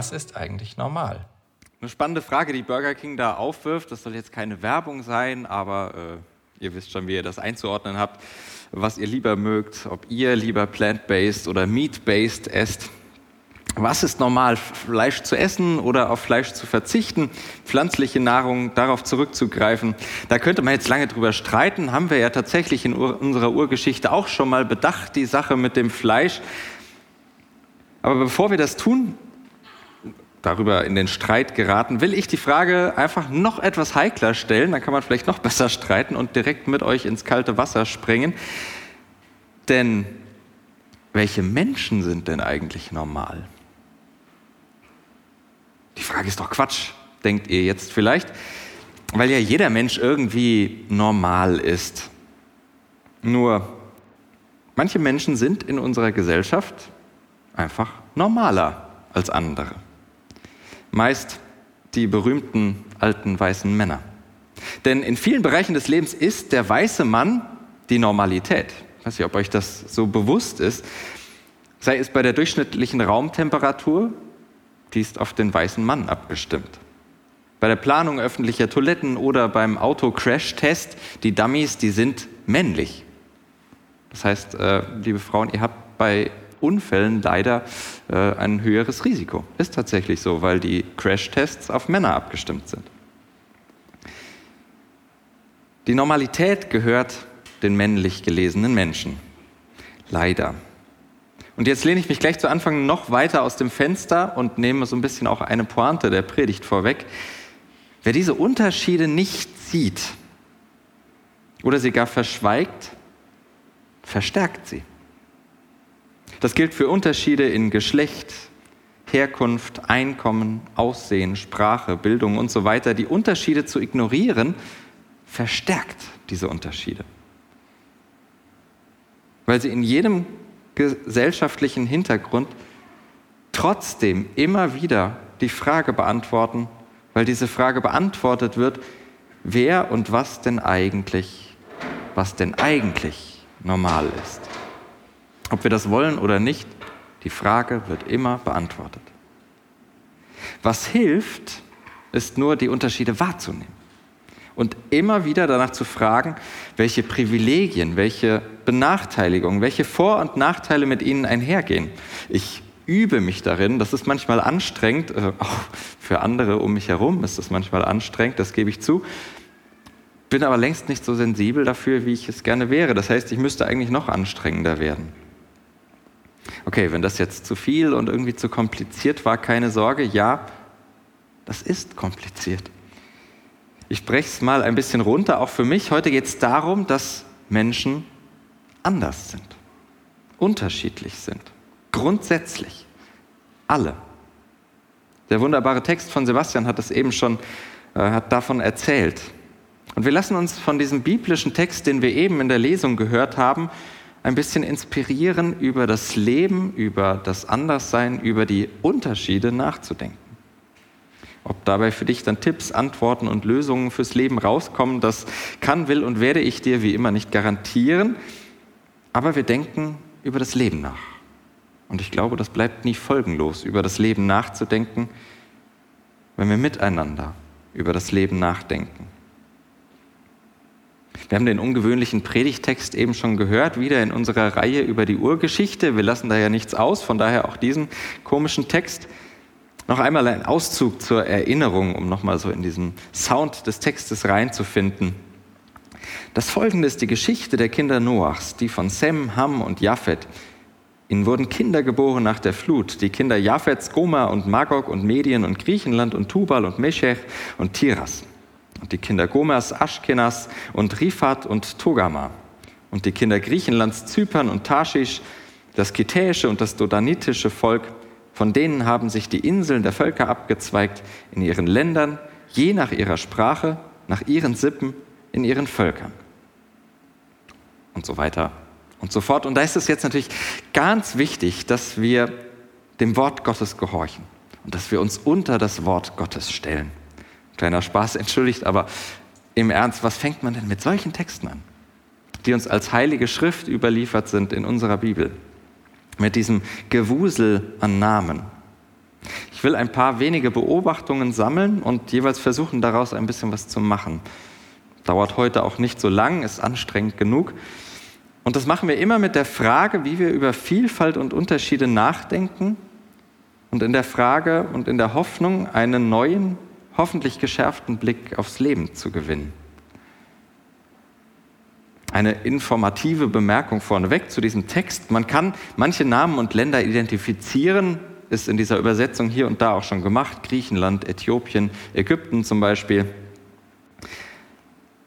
Was ist eigentlich normal? Eine spannende Frage, die Burger King da aufwirft. Das soll jetzt keine Werbung sein, aber äh, ihr wisst schon, wie ihr das einzuordnen habt, was ihr lieber mögt, ob ihr lieber plant-based oder meat-based esst. Was ist normal, Fleisch zu essen oder auf Fleisch zu verzichten, pflanzliche Nahrung darauf zurückzugreifen? Da könnte man jetzt lange drüber streiten, haben wir ja tatsächlich in unserer Urgeschichte auch schon mal bedacht, die Sache mit dem Fleisch. Aber bevor wir das tun, darüber in den Streit geraten, will ich die Frage einfach noch etwas heikler stellen, dann kann man vielleicht noch besser streiten und direkt mit euch ins kalte Wasser springen. Denn welche Menschen sind denn eigentlich normal? Die Frage ist doch Quatsch, denkt ihr jetzt vielleicht, weil ja jeder Mensch irgendwie normal ist. Nur manche Menschen sind in unserer Gesellschaft einfach normaler als andere meist die berühmten alten weißen Männer. Denn in vielen Bereichen des Lebens ist der weiße Mann die Normalität. Ich weiß nicht, ob euch das so bewusst ist. Sei es bei der durchschnittlichen Raumtemperatur, die ist auf den weißen Mann abgestimmt. Bei der Planung öffentlicher Toiletten oder beim Auto-Crash-Test, die Dummies, die sind männlich. Das heißt, äh, liebe Frauen, ihr habt bei Unfällen leider äh, ein höheres Risiko. Ist tatsächlich so, weil die Crash-Tests auf Männer abgestimmt sind. Die Normalität gehört den männlich gelesenen Menschen. Leider. Und jetzt lehne ich mich gleich zu Anfang noch weiter aus dem Fenster und nehme so ein bisschen auch eine Pointe der Predigt vorweg. Wer diese Unterschiede nicht sieht oder sie gar verschweigt, verstärkt sie. Das gilt für Unterschiede in Geschlecht, Herkunft, Einkommen, Aussehen, Sprache, Bildung und so weiter. Die Unterschiede zu ignorieren, verstärkt diese Unterschiede. Weil sie in jedem gesellschaftlichen Hintergrund trotzdem immer wieder die Frage beantworten, weil diese Frage beantwortet wird, wer und was denn eigentlich, was denn eigentlich normal ist. Ob wir das wollen oder nicht, die Frage wird immer beantwortet. Was hilft, ist nur die Unterschiede wahrzunehmen und immer wieder danach zu fragen, welche Privilegien, welche Benachteiligungen, welche Vor- und Nachteile mit ihnen einhergehen. Ich übe mich darin, das ist manchmal anstrengend, äh, auch für andere um mich herum ist das manchmal anstrengend, das gebe ich zu, bin aber längst nicht so sensibel dafür, wie ich es gerne wäre. Das heißt, ich müsste eigentlich noch anstrengender werden. Okay, wenn das jetzt zu viel und irgendwie zu kompliziert war, keine Sorge, ja, das ist kompliziert. Ich breche es mal ein bisschen runter, auch für mich. Heute geht es darum, dass Menschen anders sind, unterschiedlich sind, grundsätzlich, alle. Der wunderbare Text von Sebastian hat es eben schon, äh, hat davon erzählt. Und wir lassen uns von diesem biblischen Text, den wir eben in der Lesung gehört haben, ein bisschen inspirieren, über das Leben, über das Anderssein, über die Unterschiede nachzudenken. Ob dabei für dich dann Tipps, Antworten und Lösungen fürs Leben rauskommen, das kann, will und werde ich dir wie immer nicht garantieren. Aber wir denken über das Leben nach. Und ich glaube, das bleibt nie folgenlos, über das Leben nachzudenken, wenn wir miteinander über das Leben nachdenken. Wir haben den ungewöhnlichen Predigtext eben schon gehört, wieder in unserer Reihe über die Urgeschichte. Wir lassen da ja nichts aus, von daher auch diesen komischen Text. Noch einmal ein Auszug zur Erinnerung, um nochmal so in diesen Sound des Textes reinzufinden. Das folgende ist die Geschichte der Kinder Noachs, die von Sem, Ham und Japhet. Ihnen wurden Kinder geboren nach der Flut, die Kinder Japhets, Gomer und Magog und Medien und Griechenland und Tubal und Meshech und Tiras und die Kinder Gomers, Aschkenas und Rifat und Togama und die Kinder Griechenlands, Zypern und Tarschisch, das kitäische und das dodanitische Volk, Von denen haben sich die Inseln der Völker abgezweigt in ihren Ländern, je nach ihrer Sprache, nach ihren Sippen, in ihren Völkern. Und so weiter und so fort. Und da ist es jetzt natürlich ganz wichtig, dass wir dem Wort Gottes gehorchen und dass wir uns unter das Wort Gottes stellen. Kleiner Spaß entschuldigt, aber im Ernst, was fängt man denn mit solchen Texten an, die uns als heilige Schrift überliefert sind in unserer Bibel? Mit diesem Gewusel an Namen. Ich will ein paar wenige Beobachtungen sammeln und jeweils versuchen, daraus ein bisschen was zu machen. Dauert heute auch nicht so lang, ist anstrengend genug. Und das machen wir immer mit der Frage, wie wir über Vielfalt und Unterschiede nachdenken und in der Frage und in der Hoffnung, einen neuen, hoffentlich geschärften Blick aufs Leben zu gewinnen. Eine informative Bemerkung vorneweg zu diesem Text. Man kann manche Namen und Länder identifizieren, ist in dieser Übersetzung hier und da auch schon gemacht. Griechenland, Äthiopien, Ägypten zum Beispiel.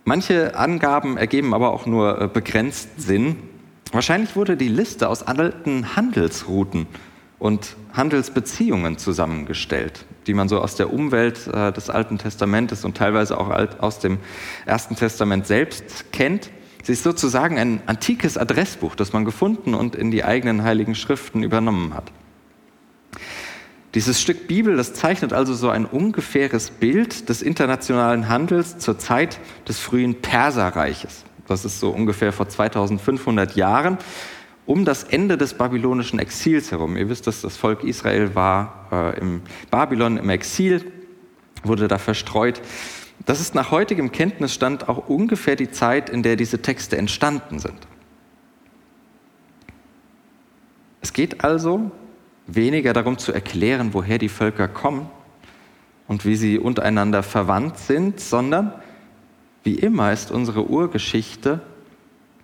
Manche Angaben ergeben aber auch nur äh, begrenzt Sinn. Wahrscheinlich wurde die Liste aus alten Handelsrouten und Handelsbeziehungen zusammengestellt, die man so aus der Umwelt äh, des Alten Testamentes und teilweise auch aus dem Ersten Testament selbst kennt. Sie ist sozusagen ein antikes Adressbuch, das man gefunden und in die eigenen heiligen Schriften übernommen hat. Dieses Stück Bibel, das zeichnet also so ein ungefähres Bild des internationalen Handels zur Zeit des frühen Perserreiches. Das ist so ungefähr vor 2500 Jahren, um das Ende des babylonischen Exils herum. Ihr wisst, dass das Volk Israel war äh, im Babylon im Exil, wurde da verstreut. Das ist nach heutigem Kenntnisstand auch ungefähr die Zeit, in der diese Texte entstanden sind. Es geht also weniger darum zu erklären, woher die Völker kommen und wie sie untereinander verwandt sind, sondern wie immer ist unsere Urgeschichte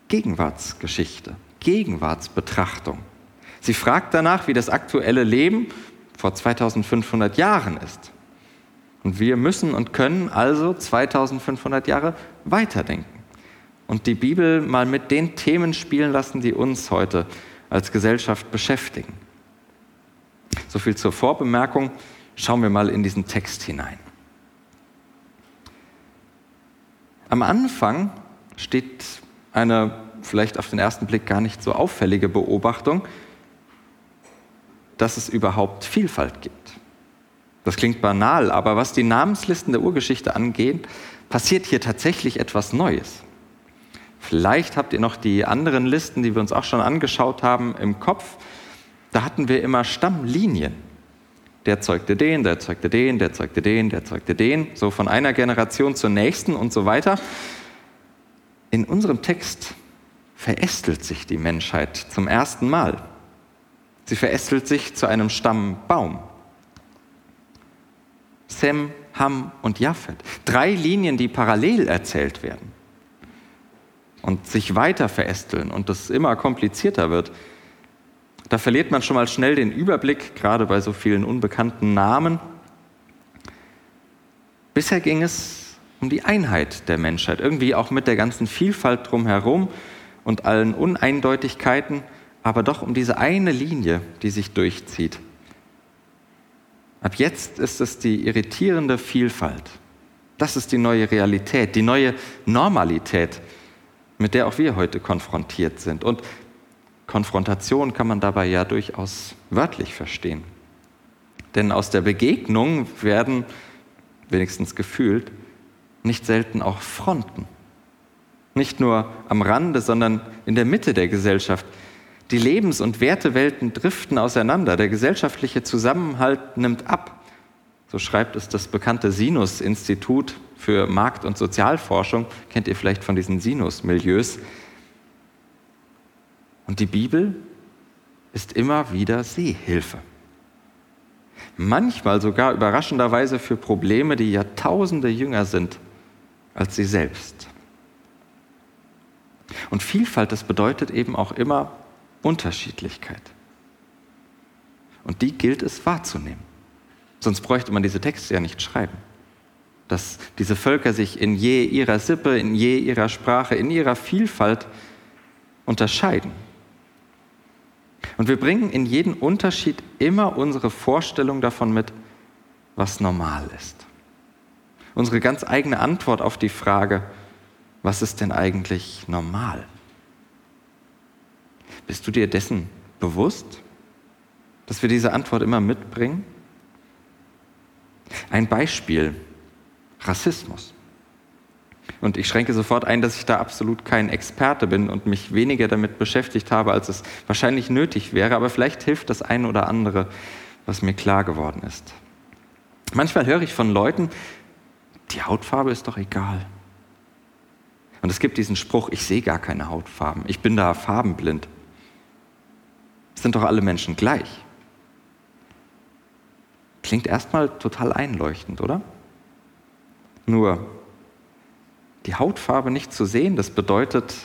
Gegenwartsgeschichte, Gegenwartsbetrachtung. Sie fragt danach, wie das aktuelle Leben vor 2500 Jahren ist. Und wir müssen und können also 2500 Jahre weiterdenken und die Bibel mal mit den Themen spielen lassen, die uns heute als Gesellschaft beschäftigen. So viel zur Vorbemerkung. Schauen wir mal in diesen Text hinein. Am Anfang steht eine vielleicht auf den ersten Blick gar nicht so auffällige Beobachtung, dass es überhaupt Vielfalt gibt. Das klingt banal, aber was die Namenslisten der Urgeschichte angeht, passiert hier tatsächlich etwas Neues. Vielleicht habt ihr noch die anderen Listen, die wir uns auch schon angeschaut haben, im Kopf da hatten wir immer Stammlinien. Der zeugte den, der zeugte den, der zeugte den, der zeugte den, so von einer Generation zur nächsten und so weiter. In unserem Text verästelt sich die Menschheit zum ersten Mal. Sie verästelt sich zu einem Stammbaum. Sem, Ham und Japhet. Drei Linien, die parallel erzählt werden und sich weiter verästeln und das immer komplizierter wird. Da verliert man schon mal schnell den Überblick, gerade bei so vielen unbekannten Namen. Bisher ging es um die Einheit der Menschheit, irgendwie auch mit der ganzen Vielfalt drumherum und allen Uneindeutigkeiten, aber doch um diese eine Linie, die sich durchzieht. Ab jetzt ist es die irritierende Vielfalt. Das ist die neue Realität, die neue Normalität, mit der auch wir heute konfrontiert sind. Und Konfrontation kann man dabei ja durchaus wörtlich verstehen. Denn aus der Begegnung werden, wenigstens gefühlt, nicht selten auch Fronten. Nicht nur am Rande, sondern in der Mitte der Gesellschaft. Die Lebens- und Wertewelten driften auseinander. Der gesellschaftliche Zusammenhalt nimmt ab. So schreibt es das bekannte Sinus-Institut für Markt- und Sozialforschung. Kennt ihr vielleicht von diesen Sinus-Milieus? Und die Bibel ist immer wieder Seehilfe. Manchmal sogar überraschenderweise für Probleme, die Jahrtausende jünger sind als sie selbst. Und Vielfalt, das bedeutet eben auch immer Unterschiedlichkeit. Und die gilt es wahrzunehmen. Sonst bräuchte man diese Texte ja nicht schreiben. Dass diese Völker sich in je ihrer Sippe, in je ihrer Sprache, in ihrer Vielfalt unterscheiden. Und wir bringen in jeden Unterschied immer unsere Vorstellung davon mit, was normal ist. Unsere ganz eigene Antwort auf die Frage, was ist denn eigentlich normal? Bist du dir dessen bewusst, dass wir diese Antwort immer mitbringen? Ein Beispiel, Rassismus. Und ich schränke sofort ein, dass ich da absolut kein Experte bin und mich weniger damit beschäftigt habe, als es wahrscheinlich nötig wäre, aber vielleicht hilft das ein oder andere, was mir klar geworden ist. Manchmal höre ich von Leuten, die Hautfarbe ist doch egal. Und es gibt diesen Spruch, ich sehe gar keine Hautfarben, ich bin da farbenblind. Es sind doch alle Menschen gleich. Klingt erstmal total einleuchtend, oder? Nur, die Hautfarbe nicht zu sehen, das bedeutet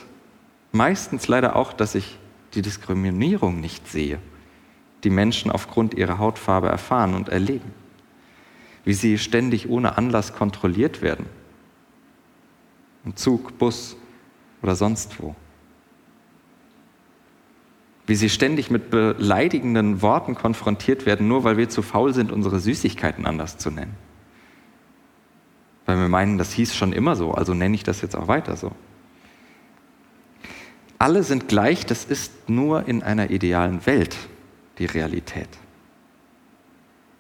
meistens leider auch, dass ich die Diskriminierung nicht sehe, die Menschen aufgrund ihrer Hautfarbe erfahren und erleben. Wie sie ständig ohne Anlass kontrolliert werden. Im Zug, Bus oder sonst wo. Wie sie ständig mit beleidigenden Worten konfrontiert werden, nur weil wir zu faul sind, unsere Süßigkeiten anders zu nennen weil wir meinen, das hieß schon immer so, also nenne ich das jetzt auch weiter so. Alle sind gleich, das ist nur in einer idealen Welt die Realität.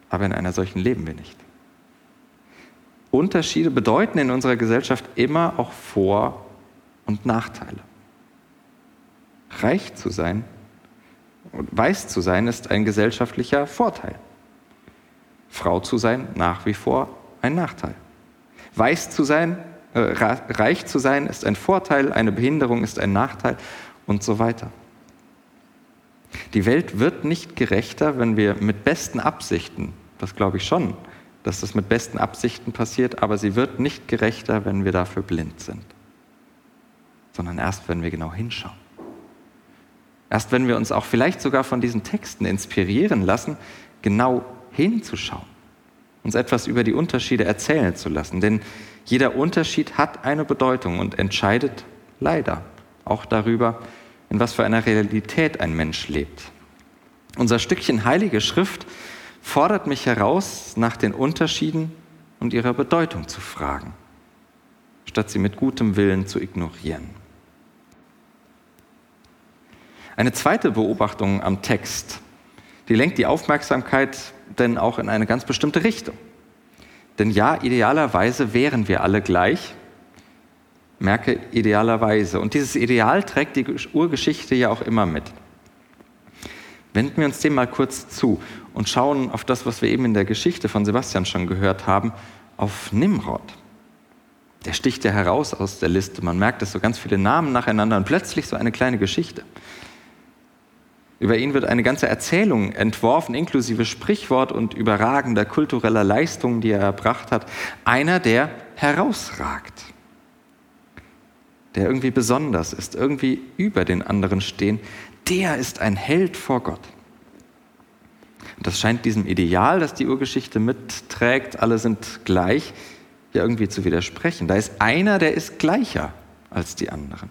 Aber in einer solchen leben wir nicht. Unterschiede bedeuten in unserer Gesellschaft immer auch Vor- und Nachteile. Reich zu sein und weiß zu sein ist ein gesellschaftlicher Vorteil. Frau zu sein nach wie vor ein Nachteil. Weiß zu sein, äh, reich zu sein ist ein Vorteil, eine Behinderung ist ein Nachteil und so weiter. Die Welt wird nicht gerechter, wenn wir mit besten Absichten, das glaube ich schon, dass das mit besten Absichten passiert, aber sie wird nicht gerechter, wenn wir dafür blind sind, sondern erst, wenn wir genau hinschauen. Erst wenn wir uns auch vielleicht sogar von diesen Texten inspirieren lassen, genau hinzuschauen uns etwas über die Unterschiede erzählen zu lassen. Denn jeder Unterschied hat eine Bedeutung und entscheidet leider auch darüber, in was für einer Realität ein Mensch lebt. Unser Stückchen Heilige Schrift fordert mich heraus, nach den Unterschieden und ihrer Bedeutung zu fragen, statt sie mit gutem Willen zu ignorieren. Eine zweite Beobachtung am Text, die lenkt die Aufmerksamkeit denn auch in eine ganz bestimmte Richtung. Denn ja, idealerweise wären wir alle gleich. Merke idealerweise. Und dieses Ideal trägt die Urgeschichte ja auch immer mit. Wenden wir uns dem mal kurz zu und schauen auf das, was wir eben in der Geschichte von Sebastian schon gehört haben, auf Nimrod. Der sticht ja heraus aus der Liste. Man merkt es so ganz viele Namen nacheinander und plötzlich so eine kleine Geschichte. Über ihn wird eine ganze Erzählung entworfen, inklusive Sprichwort und überragender kultureller Leistungen, die er erbracht hat. Einer, der herausragt, der irgendwie besonders ist, irgendwie über den anderen stehen, der ist ein Held vor Gott. Das scheint diesem Ideal, das die Urgeschichte mitträgt, alle sind gleich, ja irgendwie zu widersprechen. Da ist einer, der ist gleicher als die anderen.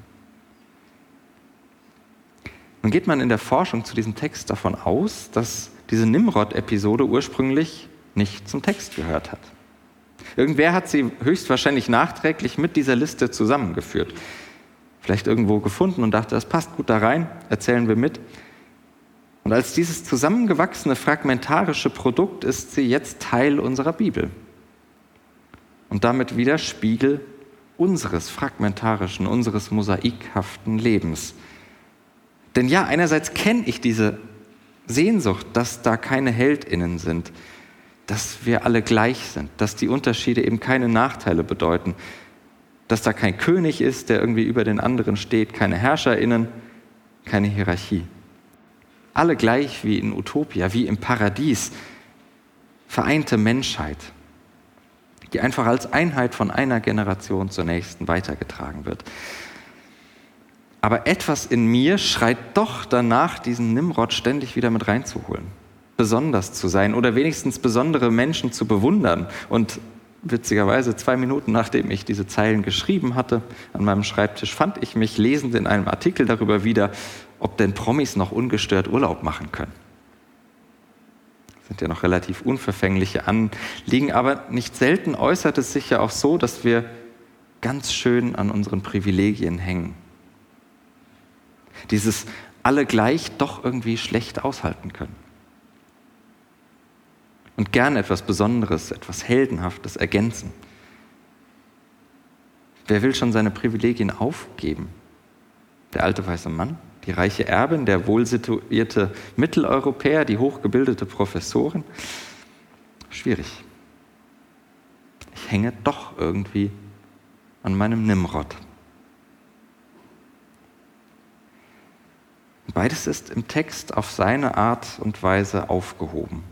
Nun geht man in der Forschung zu diesem Text davon aus, dass diese Nimrod-Episode ursprünglich nicht zum Text gehört hat. Irgendwer hat sie höchstwahrscheinlich nachträglich mit dieser Liste zusammengeführt. Vielleicht irgendwo gefunden und dachte, das passt gut da rein, erzählen wir mit. Und als dieses zusammengewachsene fragmentarische Produkt ist sie jetzt Teil unserer Bibel. Und damit wieder Spiegel unseres fragmentarischen, unseres mosaikhaften Lebens. Denn ja, einerseits kenne ich diese Sehnsucht, dass da keine Heldinnen sind, dass wir alle gleich sind, dass die Unterschiede eben keine Nachteile bedeuten, dass da kein König ist, der irgendwie über den anderen steht, keine Herrscherinnen, keine Hierarchie. Alle gleich wie in Utopia, wie im Paradies, vereinte Menschheit, die einfach als Einheit von einer Generation zur nächsten weitergetragen wird. Aber etwas in mir schreit doch danach, diesen Nimrod ständig wieder mit reinzuholen. Besonders zu sein oder wenigstens besondere Menschen zu bewundern. Und witzigerweise, zwei Minuten nachdem ich diese Zeilen geschrieben hatte, an meinem Schreibtisch fand ich mich lesend in einem Artikel darüber wieder, ob denn Promis noch ungestört Urlaub machen können. Das sind ja noch relativ unverfängliche Anliegen, aber nicht selten äußert es sich ja auch so, dass wir ganz schön an unseren Privilegien hängen. Dieses alle gleich doch irgendwie schlecht aushalten können. Und gern etwas Besonderes, etwas Heldenhaftes ergänzen. Wer will schon seine Privilegien aufgeben? Der alte weiße Mann, die reiche Erbin, der wohlsituierte Mitteleuropäer, die hochgebildete Professorin? Schwierig. Ich hänge doch irgendwie an meinem Nimrod. Beides ist im Text auf seine Art und Weise aufgehoben.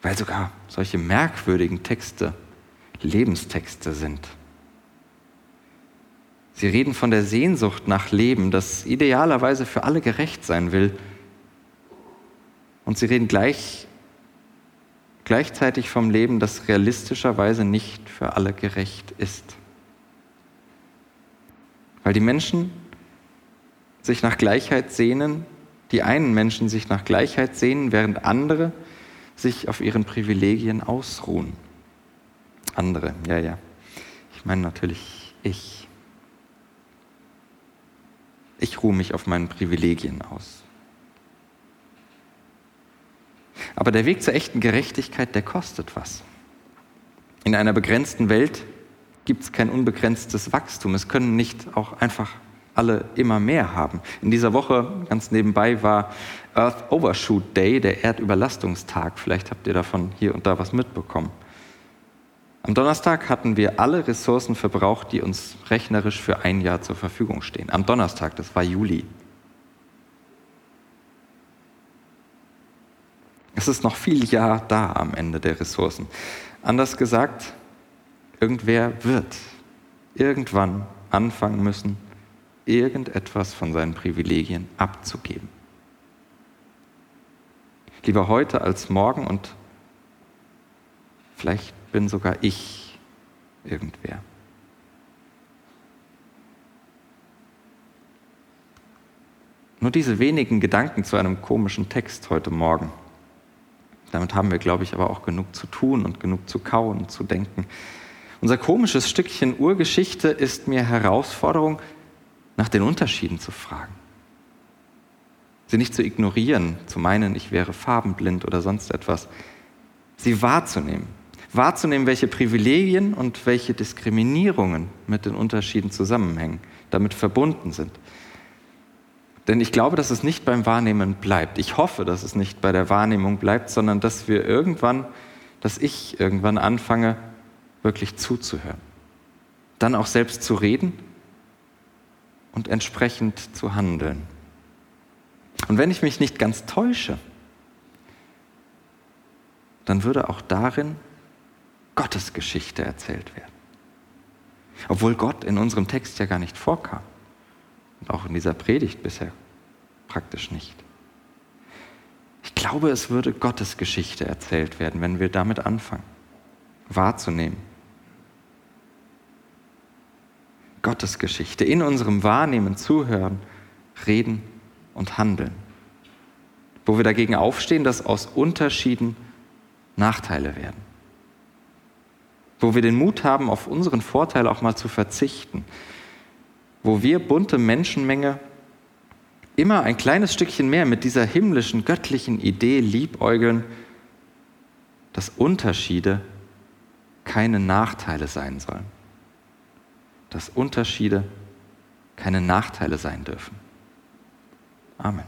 Weil sogar solche merkwürdigen Texte Lebenstexte sind. Sie reden von der Sehnsucht nach Leben, das idealerweise für alle gerecht sein will. Und sie reden gleich, gleichzeitig vom Leben, das realistischerweise nicht für alle gerecht ist. Weil die Menschen sich nach Gleichheit sehnen, die einen Menschen sich nach Gleichheit sehnen, während andere sich auf ihren Privilegien ausruhen. Andere, ja, ja. Ich meine natürlich ich. Ich ruhe mich auf meinen Privilegien aus. Aber der Weg zur echten Gerechtigkeit, der kostet was. In einer begrenzten Welt gibt es kein unbegrenztes Wachstum. Es können nicht auch einfach alle immer mehr haben. In dieser Woche, ganz nebenbei, war Earth Overshoot Day, der Erdüberlastungstag. Vielleicht habt ihr davon hier und da was mitbekommen. Am Donnerstag hatten wir alle Ressourcen verbraucht, die uns rechnerisch für ein Jahr zur Verfügung stehen. Am Donnerstag, das war Juli. Es ist noch viel Jahr da am Ende der Ressourcen. Anders gesagt, irgendwer wird irgendwann anfangen müssen, irgendetwas von seinen Privilegien abzugeben. Lieber heute als morgen und vielleicht bin sogar ich irgendwer. Nur diese wenigen Gedanken zu einem komischen Text heute Morgen. Damit haben wir, glaube ich, aber auch genug zu tun und genug zu kauen und zu denken. Unser komisches Stückchen Urgeschichte ist mir Herausforderung, nach den Unterschieden zu fragen. Sie nicht zu ignorieren, zu meinen, ich wäre farbenblind oder sonst etwas. Sie wahrzunehmen. Wahrzunehmen, welche Privilegien und welche Diskriminierungen mit den Unterschieden zusammenhängen, damit verbunden sind. Denn ich glaube, dass es nicht beim Wahrnehmen bleibt. Ich hoffe, dass es nicht bei der Wahrnehmung bleibt, sondern dass wir irgendwann, dass ich irgendwann anfange, wirklich zuzuhören. Dann auch selbst zu reden und entsprechend zu handeln. Und wenn ich mich nicht ganz täusche, dann würde auch darin Gottes Geschichte erzählt werden. Obwohl Gott in unserem Text ja gar nicht vorkam. Und auch in dieser Predigt bisher praktisch nicht. Ich glaube, es würde Gottes Geschichte erzählt werden, wenn wir damit anfangen, wahrzunehmen, Gottes Geschichte, in unserem Wahrnehmen, Zuhören, Reden und Handeln. Wo wir dagegen aufstehen, dass aus Unterschieden Nachteile werden. Wo wir den Mut haben, auf unseren Vorteil auch mal zu verzichten. Wo wir bunte Menschenmenge immer ein kleines Stückchen mehr mit dieser himmlischen, göttlichen Idee liebäugeln, dass Unterschiede keine Nachteile sein sollen dass Unterschiede keine Nachteile sein dürfen. Amen.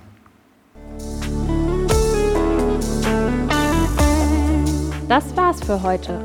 Das war's für heute.